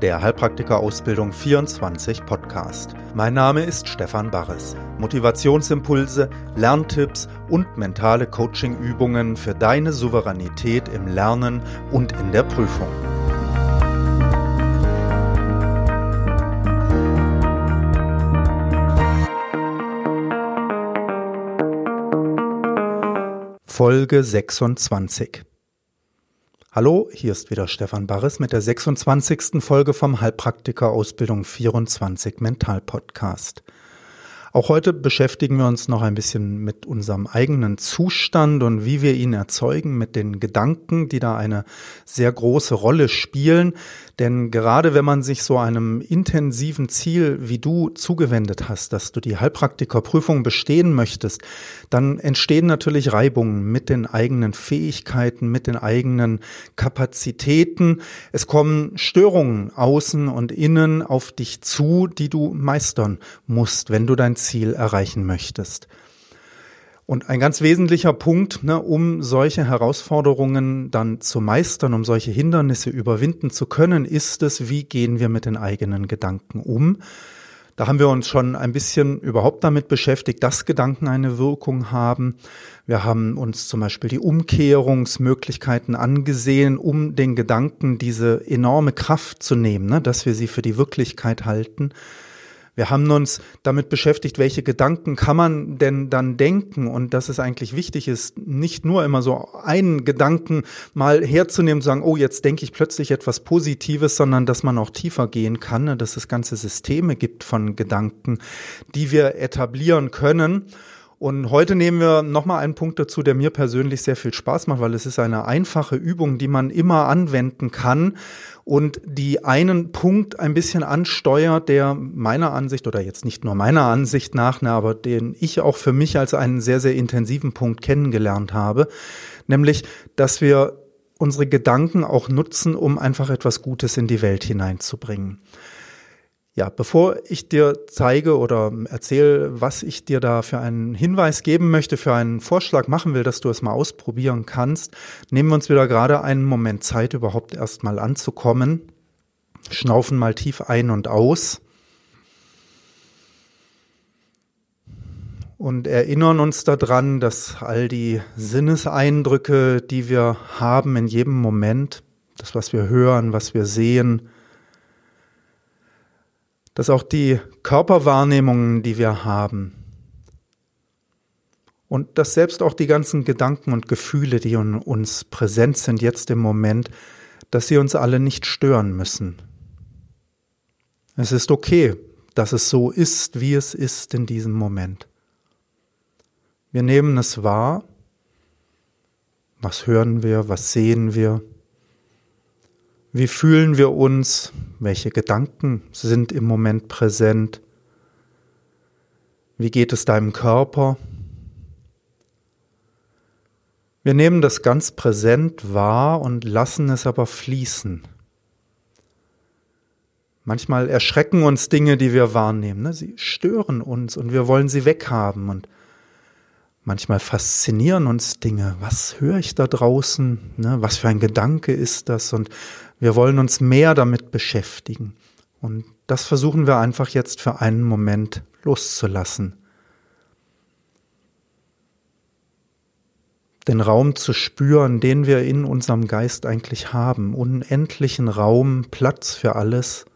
der Heilpraktiker-Ausbildung 24 Podcast. Mein Name ist Stefan Barres. Motivationsimpulse, Lerntipps und mentale Coachingübungen für deine Souveränität im Lernen und in der Prüfung. Folge 26 Hallo, hier ist wieder Stefan Barres mit der 26. Folge vom Heilpraktiker Ausbildung 24 Mental Podcast. Auch heute beschäftigen wir uns noch ein bisschen mit unserem eigenen Zustand und wie wir ihn erzeugen, mit den Gedanken, die da eine sehr große Rolle spielen. Denn gerade wenn man sich so einem intensiven Ziel wie du zugewendet hast, dass du die Heilpraktikerprüfung bestehen möchtest, dann entstehen natürlich Reibungen mit den eigenen Fähigkeiten, mit den eigenen Kapazitäten. Es kommen Störungen außen und innen auf dich zu, die du meistern musst, wenn du dein Ziel erreichen möchtest. Und ein ganz wesentlicher Punkt, ne, um solche Herausforderungen dann zu meistern, um solche Hindernisse überwinden zu können, ist es, wie gehen wir mit den eigenen Gedanken um. Da haben wir uns schon ein bisschen überhaupt damit beschäftigt, dass Gedanken eine Wirkung haben. Wir haben uns zum Beispiel die Umkehrungsmöglichkeiten angesehen, um den Gedanken diese enorme Kraft zu nehmen, ne, dass wir sie für die Wirklichkeit halten. Wir haben uns damit beschäftigt, welche Gedanken kann man denn dann denken und dass es eigentlich wichtig ist, nicht nur immer so einen Gedanken mal herzunehmen und sagen, oh, jetzt denke ich plötzlich etwas Positives, sondern dass man auch tiefer gehen kann, ne, dass es ganze Systeme gibt von Gedanken, die wir etablieren können. Und heute nehmen wir nochmal einen Punkt dazu, der mir persönlich sehr viel Spaß macht, weil es ist eine einfache Übung, die man immer anwenden kann und die einen Punkt ein bisschen ansteuert, der meiner Ansicht oder jetzt nicht nur meiner Ansicht nach, ne, aber den ich auch für mich als einen sehr, sehr intensiven Punkt kennengelernt habe, nämlich, dass wir unsere Gedanken auch nutzen, um einfach etwas Gutes in die Welt hineinzubringen. Ja, bevor ich dir zeige oder erzähle, was ich dir da für einen Hinweis geben möchte, für einen Vorschlag machen will, dass du es mal ausprobieren kannst, nehmen wir uns wieder gerade einen Moment Zeit, überhaupt erst mal anzukommen. Schnaufen mal tief ein und aus. Und erinnern uns daran, dass all die Sinneseindrücke, die wir haben in jedem Moment, das, was wir hören, was wir sehen, dass auch die Körperwahrnehmungen, die wir haben, und dass selbst auch die ganzen Gedanken und Gefühle, die in uns präsent sind jetzt im Moment, dass sie uns alle nicht stören müssen. Es ist okay, dass es so ist, wie es ist in diesem Moment. Wir nehmen es wahr. Was hören wir? Was sehen wir? Wie fühlen wir uns? Welche Gedanken sind im Moment präsent? Wie geht es deinem Körper? Wir nehmen das ganz präsent wahr und lassen es aber fließen. Manchmal erschrecken uns Dinge, die wir wahrnehmen. Ne? Sie stören uns und wir wollen sie weghaben. Und manchmal faszinieren uns Dinge. Was höre ich da draußen? Ne? Was für ein Gedanke ist das? Und wir wollen uns mehr damit beschäftigen. Und das versuchen wir einfach jetzt für einen Moment loszulassen. Den Raum zu spüren, den wir in unserem Geist eigentlich haben. Unendlichen Raum, Platz für alles.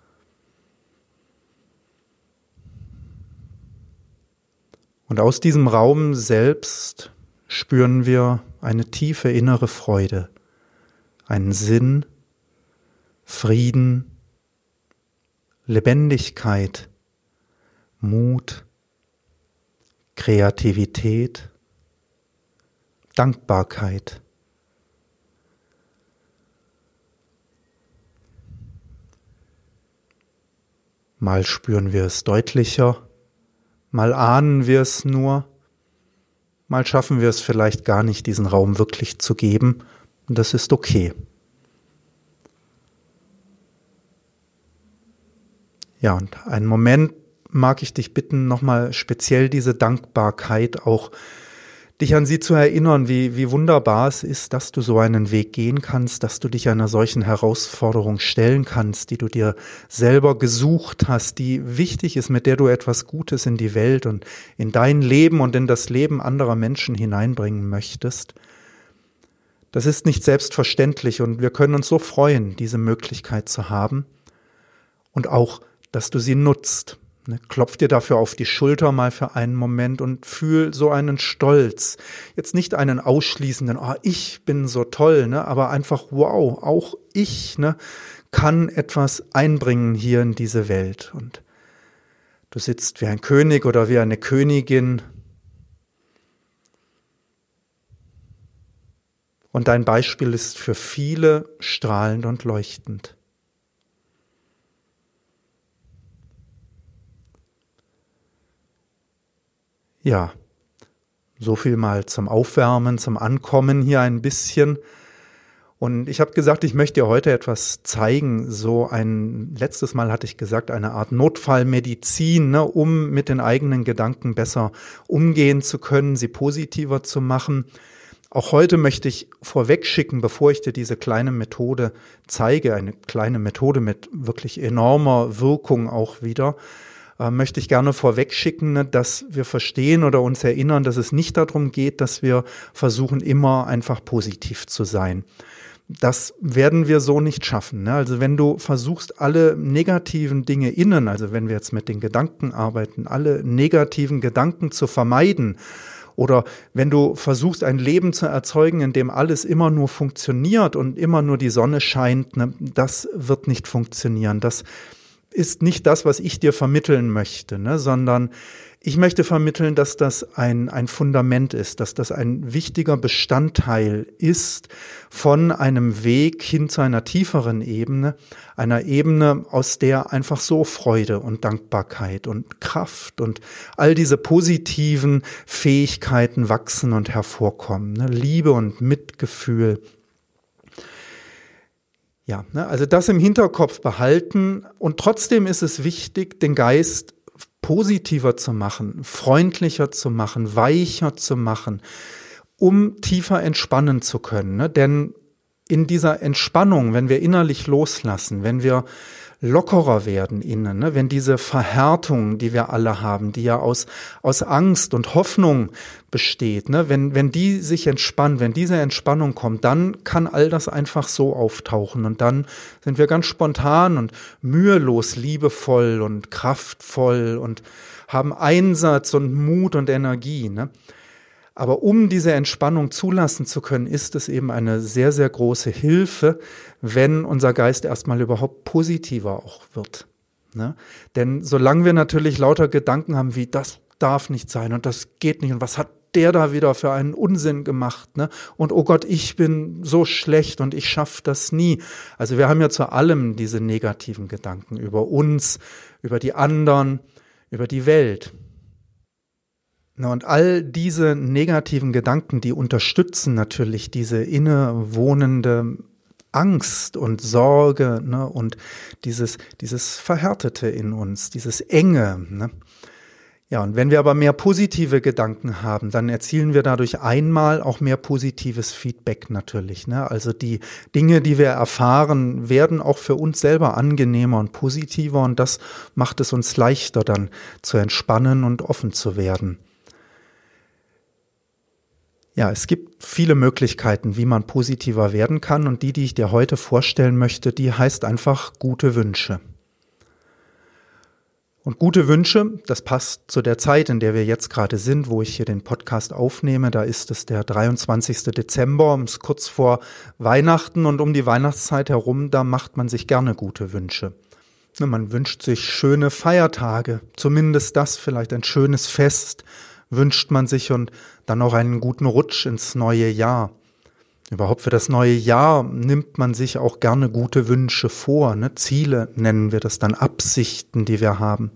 Und aus diesem Raum selbst spüren wir eine tiefe innere Freude, einen Sinn, Frieden, Lebendigkeit, Mut, Kreativität, Dankbarkeit. Mal spüren wir es deutlicher, mal ahnen wir es nur, mal schaffen wir es vielleicht gar nicht, diesen Raum wirklich zu geben, und das ist okay. Ja, und einen Moment mag ich dich bitten, nochmal speziell diese Dankbarkeit auch dich an sie zu erinnern, wie, wie wunderbar es ist, dass du so einen Weg gehen kannst, dass du dich einer solchen Herausforderung stellen kannst, die du dir selber gesucht hast, die wichtig ist, mit der du etwas Gutes in die Welt und in dein Leben und in das Leben anderer Menschen hineinbringen möchtest. Das ist nicht selbstverständlich und wir können uns so freuen, diese Möglichkeit zu haben und auch, dass du sie nutzt Ne, klopf dir dafür auf die Schulter mal für einen Moment und fühl so einen Stolz. Jetzt nicht einen ausschließenden, oh, ich bin so toll, ne, aber einfach, wow, auch ich ne, kann etwas einbringen hier in diese Welt. Und du sitzt wie ein König oder wie eine Königin. Und dein Beispiel ist für viele strahlend und leuchtend. Ja, so viel mal zum Aufwärmen, zum Ankommen hier ein bisschen. Und ich habe gesagt, ich möchte dir heute etwas zeigen. So ein letztes Mal hatte ich gesagt, eine Art Notfallmedizin, ne, um mit den eigenen Gedanken besser umgehen zu können, sie positiver zu machen. Auch heute möchte ich vorwegschicken, bevor ich dir diese kleine Methode zeige, eine kleine Methode mit wirklich enormer Wirkung auch wieder, äh, möchte ich gerne vorwegschicken, ne, dass wir verstehen oder uns erinnern, dass es nicht darum geht, dass wir versuchen, immer einfach positiv zu sein. Das werden wir so nicht schaffen. Ne? Also wenn du versuchst, alle negativen Dinge innen, also wenn wir jetzt mit den Gedanken arbeiten, alle negativen Gedanken zu vermeiden, oder wenn du versuchst, ein Leben zu erzeugen, in dem alles immer nur funktioniert und immer nur die Sonne scheint, ne, das wird nicht funktionieren. Das ist nicht das, was ich dir vermitteln möchte, ne, sondern ich möchte vermitteln, dass das ein, ein Fundament ist, dass das ein wichtiger Bestandteil ist von einem Weg hin zu einer tieferen Ebene, einer Ebene, aus der einfach so Freude und Dankbarkeit und Kraft und all diese positiven Fähigkeiten wachsen und hervorkommen. Ne? Liebe und Mitgefühl, ja, ne, also das im Hinterkopf behalten und trotzdem ist es wichtig, den Geist positiver zu machen, freundlicher zu machen, weicher zu machen, um tiefer entspannen zu können. Ne? Denn in dieser Entspannung, wenn wir innerlich loslassen, wenn wir lockerer werden innen, ne? wenn diese Verhärtung, die wir alle haben, die ja aus, aus Angst und Hoffnung besteht, ne? wenn, wenn die sich entspannen, wenn diese Entspannung kommt, dann kann all das einfach so auftauchen und dann sind wir ganz spontan und mühelos, liebevoll und kraftvoll und haben Einsatz und Mut und Energie. Ne? Aber um diese Entspannung zulassen zu können, ist es eben eine sehr, sehr große Hilfe, wenn unser Geist erstmal überhaupt positiver auch wird. Ne? Denn solange wir natürlich lauter Gedanken haben wie, das darf nicht sein und das geht nicht und was hat der da wieder für einen Unsinn gemacht, ne? Und oh Gott, ich bin so schlecht und ich schaff das nie. Also wir haben ja zu allem diese negativen Gedanken über uns, über die anderen, über die Welt. Und all diese negativen Gedanken, die unterstützen natürlich diese innewohnende Angst und Sorge ne, und dieses, dieses Verhärtete in uns, dieses Enge. Ne. Ja, und wenn wir aber mehr positive Gedanken haben, dann erzielen wir dadurch einmal auch mehr positives Feedback natürlich. Ne? Also die Dinge, die wir erfahren, werden auch für uns selber angenehmer und positiver und das macht es uns leichter dann zu entspannen und offen zu werden. Ja, es gibt viele Möglichkeiten, wie man positiver werden kann und die, die ich dir heute vorstellen möchte, die heißt einfach gute Wünsche. Und gute Wünsche, das passt zu der Zeit, in der wir jetzt gerade sind, wo ich hier den Podcast aufnehme. Da ist es der 23. Dezember, es kurz vor Weihnachten und um die Weihnachtszeit herum, da macht man sich gerne gute Wünsche. Man wünscht sich schöne Feiertage, zumindest das, vielleicht ein schönes Fest, wünscht man sich und dann auch einen guten Rutsch ins neue Jahr. Überhaupt für das neue Jahr nimmt man sich auch gerne gute Wünsche vor. Ne? Ziele nennen wir das dann, Absichten, die wir haben.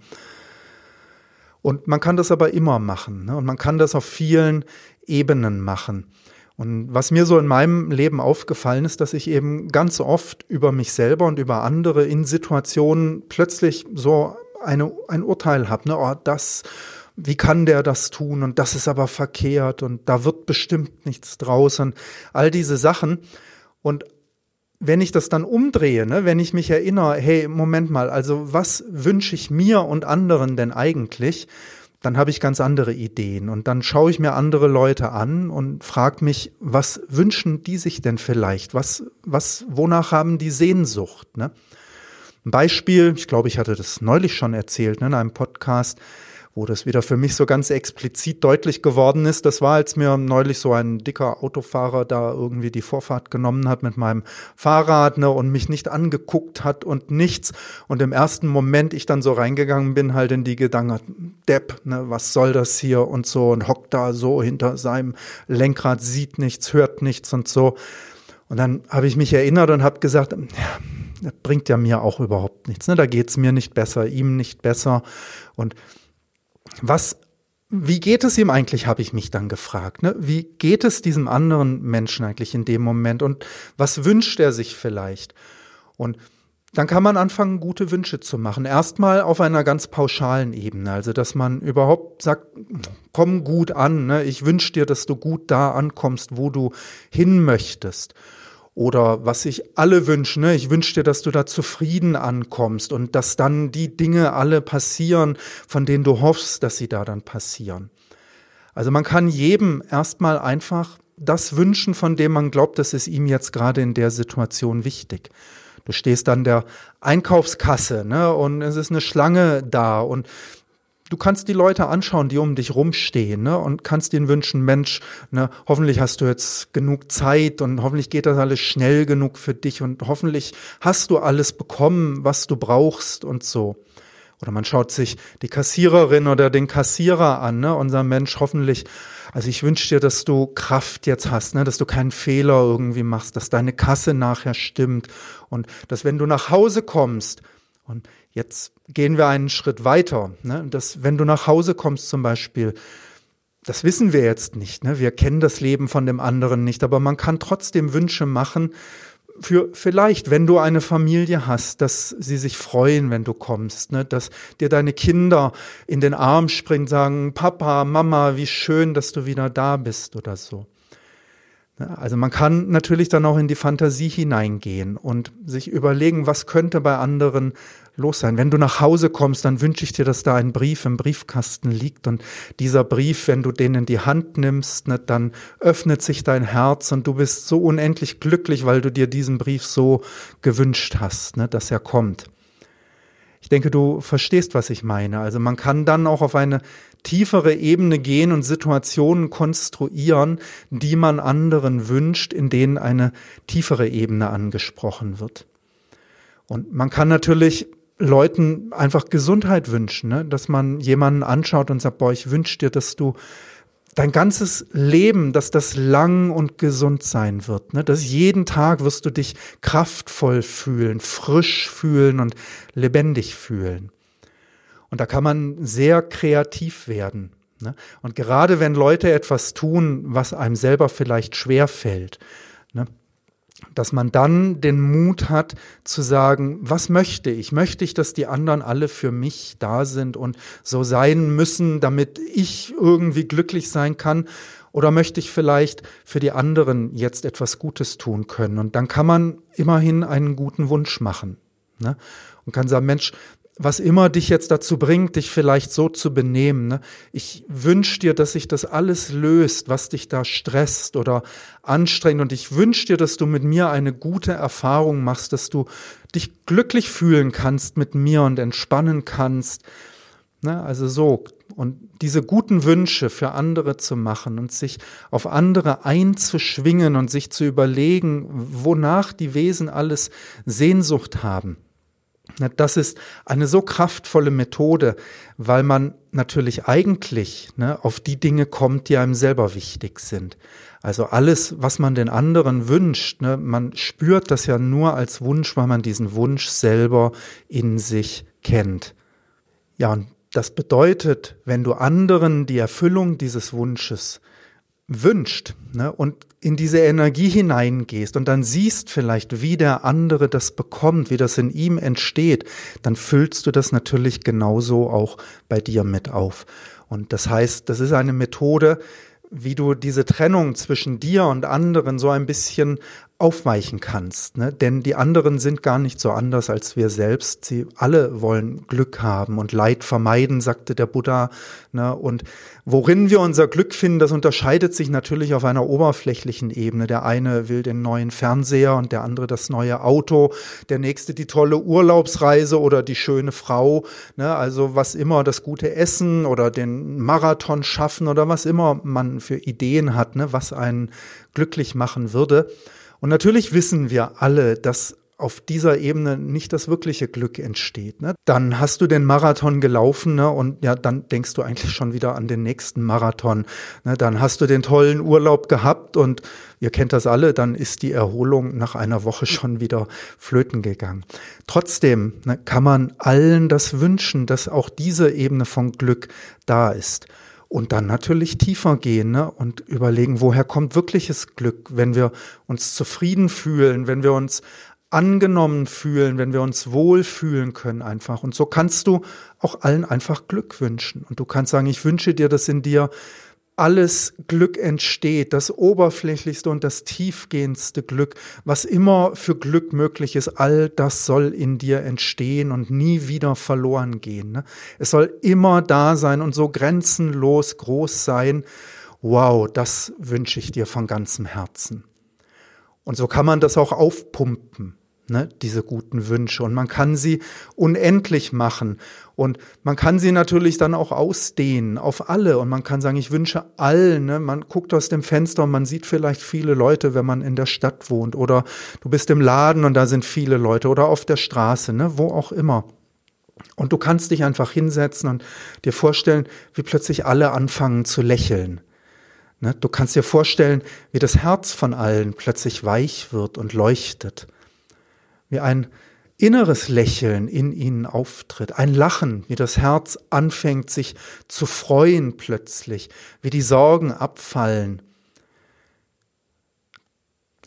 Und man kann das aber immer machen. Ne? Und man kann das auf vielen Ebenen machen. Und was mir so in meinem Leben aufgefallen ist, dass ich eben ganz oft über mich selber und über andere in Situationen plötzlich so eine, ein Urteil habe. Ne? Oh, das wie kann der das tun und das ist aber verkehrt und da wird bestimmt nichts draus und all diese Sachen. Und wenn ich das dann umdrehe, ne, wenn ich mich erinnere, hey, Moment mal, also was wünsche ich mir und anderen denn eigentlich? Dann habe ich ganz andere Ideen und dann schaue ich mir andere Leute an und frage mich, was wünschen die sich denn vielleicht? Was, was, wonach haben die Sehnsucht? Ne? Ein Beispiel, ich glaube, ich hatte das neulich schon erzählt ne, in einem Podcast wo das wieder für mich so ganz explizit deutlich geworden ist. Das war, als mir neulich so ein dicker Autofahrer da irgendwie die Vorfahrt genommen hat mit meinem Fahrrad ne, und mich nicht angeguckt hat und nichts. Und im ersten Moment ich dann so reingegangen bin, halt in die Gedanken, Depp, ne, was soll das hier und so und hockt da so hinter seinem Lenkrad, sieht nichts, hört nichts und so. Und dann habe ich mich erinnert und habe gesagt, ja, das bringt ja mir auch überhaupt nichts. Ne? Da geht's mir nicht besser, ihm nicht besser. Und was, wie geht es ihm eigentlich, habe ich mich dann gefragt. Ne? Wie geht es diesem anderen Menschen eigentlich in dem Moment und was wünscht er sich vielleicht? Und dann kann man anfangen, gute Wünsche zu machen. Erstmal auf einer ganz pauschalen Ebene. Also, dass man überhaupt sagt, komm gut an. Ne? Ich wünsche dir, dass du gut da ankommst, wo du hin möchtest. Oder was sich alle wünschen, ne? ich wünsche dir, dass du da zufrieden ankommst und dass dann die Dinge alle passieren, von denen du hoffst, dass sie da dann passieren. Also man kann jedem erstmal einfach das wünschen, von dem man glaubt, das ist ihm jetzt gerade in der Situation wichtig. Du stehst an der Einkaufskasse ne, und es ist eine Schlange da und du kannst die Leute anschauen, die um dich rumstehen, ne, und kannst ihnen wünschen, Mensch, ne, hoffentlich hast du jetzt genug Zeit und hoffentlich geht das alles schnell genug für dich und hoffentlich hast du alles bekommen, was du brauchst und so. Oder man schaut sich die Kassiererin oder den Kassierer an, ne, sagt, Mensch, hoffentlich, also ich wünsche dir, dass du Kraft jetzt hast, ne, dass du keinen Fehler irgendwie machst, dass deine Kasse nachher stimmt und dass wenn du nach Hause kommst, und jetzt gehen wir einen Schritt weiter. Ne? Dass, wenn du nach Hause kommst zum Beispiel, das wissen wir jetzt nicht. Ne? Wir kennen das Leben von dem anderen nicht, aber man kann trotzdem Wünsche machen für vielleicht, wenn du eine Familie hast, dass sie sich freuen, wenn du kommst, ne? dass dir deine Kinder in den Arm springen, sagen, Papa, Mama, wie schön, dass du wieder da bist oder so. Also man kann natürlich dann auch in die Fantasie hineingehen und sich überlegen, was könnte bei anderen los sein. Wenn du nach Hause kommst, dann wünsche ich dir, dass da ein Brief im Briefkasten liegt und dieser Brief, wenn du den in die Hand nimmst, ne, dann öffnet sich dein Herz und du bist so unendlich glücklich, weil du dir diesen Brief so gewünscht hast, ne, dass er kommt. Ich denke, du verstehst, was ich meine. Also man kann dann auch auf eine tiefere Ebene gehen und Situationen konstruieren, die man anderen wünscht, in denen eine tiefere Ebene angesprochen wird. Und man kann natürlich Leuten einfach Gesundheit wünschen, ne? dass man jemanden anschaut und sagt, boah, ich wünsche dir, dass du dein ganzes Leben, dass das lang und gesund sein wird, ne? dass jeden Tag wirst du dich kraftvoll fühlen, frisch fühlen und lebendig fühlen. Und da kann man sehr kreativ werden. Ne? Und gerade wenn Leute etwas tun, was einem selber vielleicht schwer fällt, ne? Dass man dann den Mut hat zu sagen, was möchte ich? Möchte ich, dass die anderen alle für mich da sind und so sein müssen, damit ich irgendwie glücklich sein kann? Oder möchte ich vielleicht für die anderen jetzt etwas Gutes tun können? Und dann kann man immerhin einen guten Wunsch machen. Ne? Und kann sagen, Mensch, was immer dich jetzt dazu bringt, dich vielleicht so zu benehmen. Ne? Ich wünsche dir, dass sich das alles löst, was dich da stresst oder anstrengt. Und ich wünsche dir, dass du mit mir eine gute Erfahrung machst, dass du dich glücklich fühlen kannst mit mir und entspannen kannst. Ne? Also so. Und diese guten Wünsche für andere zu machen und sich auf andere einzuschwingen und sich zu überlegen, wonach die Wesen alles Sehnsucht haben. Das ist eine so kraftvolle Methode, weil man natürlich eigentlich ne, auf die Dinge kommt, die einem selber wichtig sind. Also alles, was man den anderen wünscht, ne, man spürt das ja nur als Wunsch, weil man diesen Wunsch selber in sich kennt. Ja, und das bedeutet, wenn du anderen die Erfüllung dieses Wunsches wünscht ne, und in diese Energie hineingehst und dann siehst vielleicht, wie der andere das bekommt, wie das in ihm entsteht, dann füllst du das natürlich genauso auch bei dir mit auf. Und das heißt, das ist eine Methode, wie du diese Trennung zwischen dir und anderen so ein bisschen aufweichen kannst. Ne? Denn die anderen sind gar nicht so anders als wir selbst. Sie alle wollen Glück haben und Leid vermeiden, sagte der Buddha. Ne? Und worin wir unser Glück finden, das unterscheidet sich natürlich auf einer oberflächlichen Ebene. Der eine will den neuen Fernseher und der andere das neue Auto, der nächste die tolle Urlaubsreise oder die schöne Frau. Ne? Also was immer das gute Essen oder den Marathon schaffen oder was immer man für Ideen hat, ne? was einen glücklich machen würde. Und natürlich wissen wir alle, dass auf dieser Ebene nicht das wirkliche Glück entsteht. Ne? Dann hast du den Marathon gelaufen ne? und ja, dann denkst du eigentlich schon wieder an den nächsten Marathon. Ne? Dann hast du den tollen Urlaub gehabt und ihr kennt das alle, dann ist die Erholung nach einer Woche schon wieder flöten gegangen. Trotzdem ne, kann man allen das wünschen, dass auch diese Ebene von Glück da ist. Und dann natürlich tiefer gehen ne? und überlegen, woher kommt wirkliches Glück, wenn wir uns zufrieden fühlen, wenn wir uns angenommen fühlen, wenn wir uns wohl fühlen können einfach. Und so kannst du auch allen einfach Glück wünschen. Und du kannst sagen, ich wünsche dir, dass in dir alles Glück entsteht, das oberflächlichste und das tiefgehendste Glück, was immer für Glück möglich ist, all das soll in dir entstehen und nie wieder verloren gehen. Ne? Es soll immer da sein und so grenzenlos groß sein. Wow, das wünsche ich dir von ganzem Herzen. Und so kann man das auch aufpumpen ne, diese guten Wünsche. Und man kann sie unendlich machen. Und man kann sie natürlich dann auch ausdehnen auf alle. Und man kann sagen, ich wünsche allen. Ne? Man guckt aus dem Fenster und man sieht vielleicht viele Leute, wenn man in der Stadt wohnt. Oder du bist im Laden und da sind viele Leute. Oder auf der Straße, ne? wo auch immer. Und du kannst dich einfach hinsetzen und dir vorstellen, wie plötzlich alle anfangen zu lächeln. Ne? Du kannst dir vorstellen, wie das Herz von allen plötzlich weich wird und leuchtet wie ein inneres Lächeln in ihnen auftritt, ein Lachen, wie das Herz anfängt sich zu freuen plötzlich, wie die Sorgen abfallen.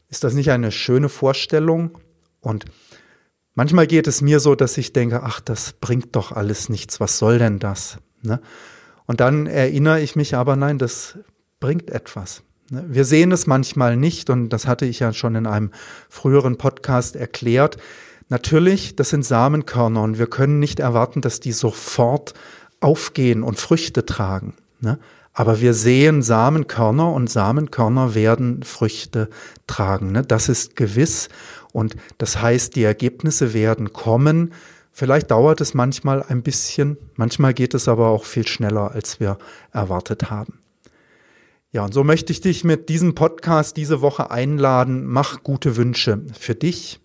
Ist das nicht eine schöne Vorstellung? Und manchmal geht es mir so, dass ich denke, ach, das bringt doch alles nichts, was soll denn das? Ne? Und dann erinnere ich mich aber, nein, das bringt etwas. Ne, wir sehen es manchmal nicht und das hatte ich ja schon in einem früheren Podcast erklärt. Natürlich, das sind Samenkörner und wir können nicht erwarten, dass die sofort aufgehen und Früchte tragen. Ne? Aber wir sehen Samenkörner und Samenkörner werden Früchte tragen. Ne? Das ist gewiss und das heißt, die Ergebnisse werden kommen. Vielleicht dauert es manchmal ein bisschen, manchmal geht es aber auch viel schneller, als wir erwartet haben. Ja, und so möchte ich dich mit diesem Podcast diese Woche einladen. Mach gute Wünsche für dich,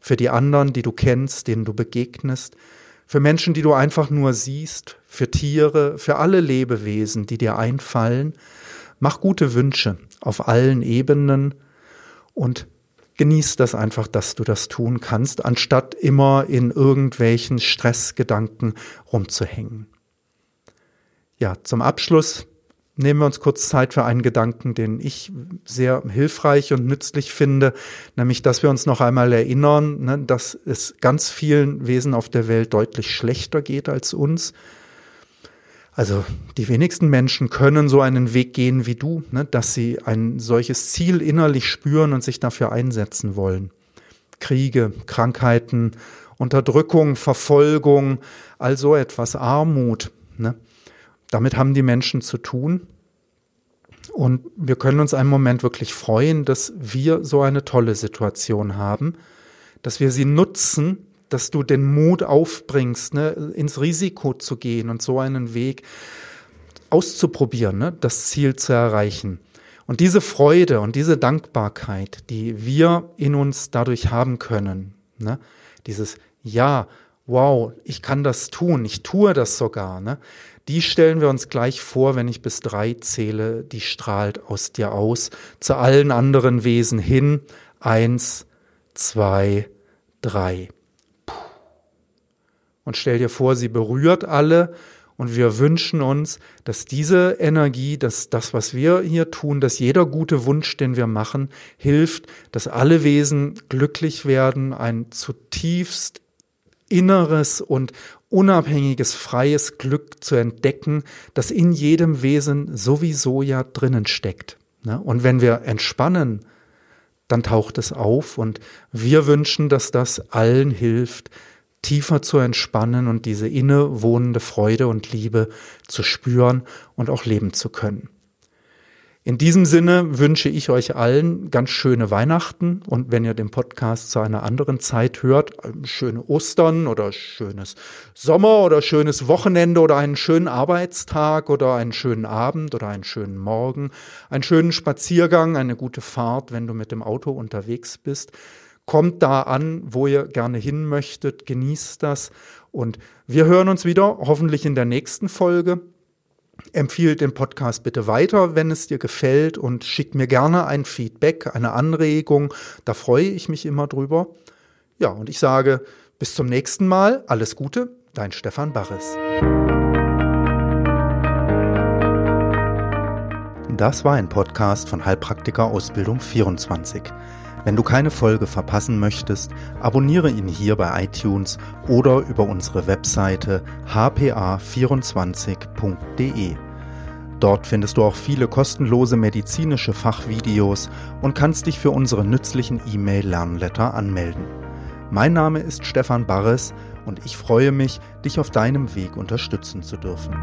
für die anderen, die du kennst, denen du begegnest, für Menschen, die du einfach nur siehst, für Tiere, für alle Lebewesen, die dir einfallen. Mach gute Wünsche auf allen Ebenen und genieß das einfach, dass du das tun kannst, anstatt immer in irgendwelchen Stressgedanken rumzuhängen. Ja, zum Abschluss nehmen wir uns kurz Zeit für einen Gedanken, den ich sehr hilfreich und nützlich finde, nämlich, dass wir uns noch einmal erinnern, ne, dass es ganz vielen Wesen auf der Welt deutlich schlechter geht als uns. Also die wenigsten Menschen können so einen Weg gehen wie du, ne, dass sie ein solches Ziel innerlich spüren und sich dafür einsetzen wollen. Kriege, Krankheiten, Unterdrückung, Verfolgung, all so etwas, Armut. Ne? Damit haben die Menschen zu tun. Und wir können uns einen Moment wirklich freuen, dass wir so eine tolle Situation haben, dass wir sie nutzen, dass du den Mut aufbringst, ne, ins Risiko zu gehen und so einen Weg auszuprobieren, ne, das Ziel zu erreichen. Und diese Freude und diese Dankbarkeit, die wir in uns dadurch haben können, ne, dieses Ja, wow, ich kann das tun, ich tue das sogar, ne, die stellen wir uns gleich vor, wenn ich bis drei zähle, die strahlt aus dir aus, zu allen anderen Wesen hin. Eins, zwei, drei. Und stell dir vor, sie berührt alle und wir wünschen uns, dass diese Energie, dass das, was wir hier tun, dass jeder gute Wunsch, den wir machen, hilft, dass alle Wesen glücklich werden, ein zutiefst inneres und unabhängiges, freies Glück zu entdecken, das in jedem Wesen sowieso ja drinnen steckt. Ne? Und wenn wir entspannen, dann taucht es auf und wir wünschen, dass das allen hilft, tiefer zu entspannen und diese innewohnende Freude und Liebe zu spüren und auch leben zu können. In diesem Sinne wünsche ich euch allen ganz schöne Weihnachten und wenn ihr den Podcast zu einer anderen Zeit hört, schöne Ostern oder schönes Sommer oder schönes Wochenende oder einen schönen Arbeitstag oder einen schönen Abend oder einen schönen Morgen, einen schönen Spaziergang, eine gute Fahrt, wenn du mit dem Auto unterwegs bist. Kommt da an, wo ihr gerne hin möchtet, genießt das und wir hören uns wieder, hoffentlich in der nächsten Folge. Empfiehl den Podcast bitte weiter, wenn es dir gefällt und schick mir gerne ein Feedback, eine Anregung. Da freue ich mich immer drüber. Ja, und ich sage bis zum nächsten Mal. Alles Gute, dein Stefan Barres. Das war ein Podcast von Heilpraktiker Ausbildung 24. Wenn du keine Folge verpassen möchtest, abonniere ihn hier bei iTunes oder über unsere Webseite hpa24.de. Dort findest du auch viele kostenlose medizinische Fachvideos und kannst dich für unsere nützlichen E-Mail-Lernletter anmelden. Mein Name ist Stefan Barres und ich freue mich, dich auf deinem Weg unterstützen zu dürfen.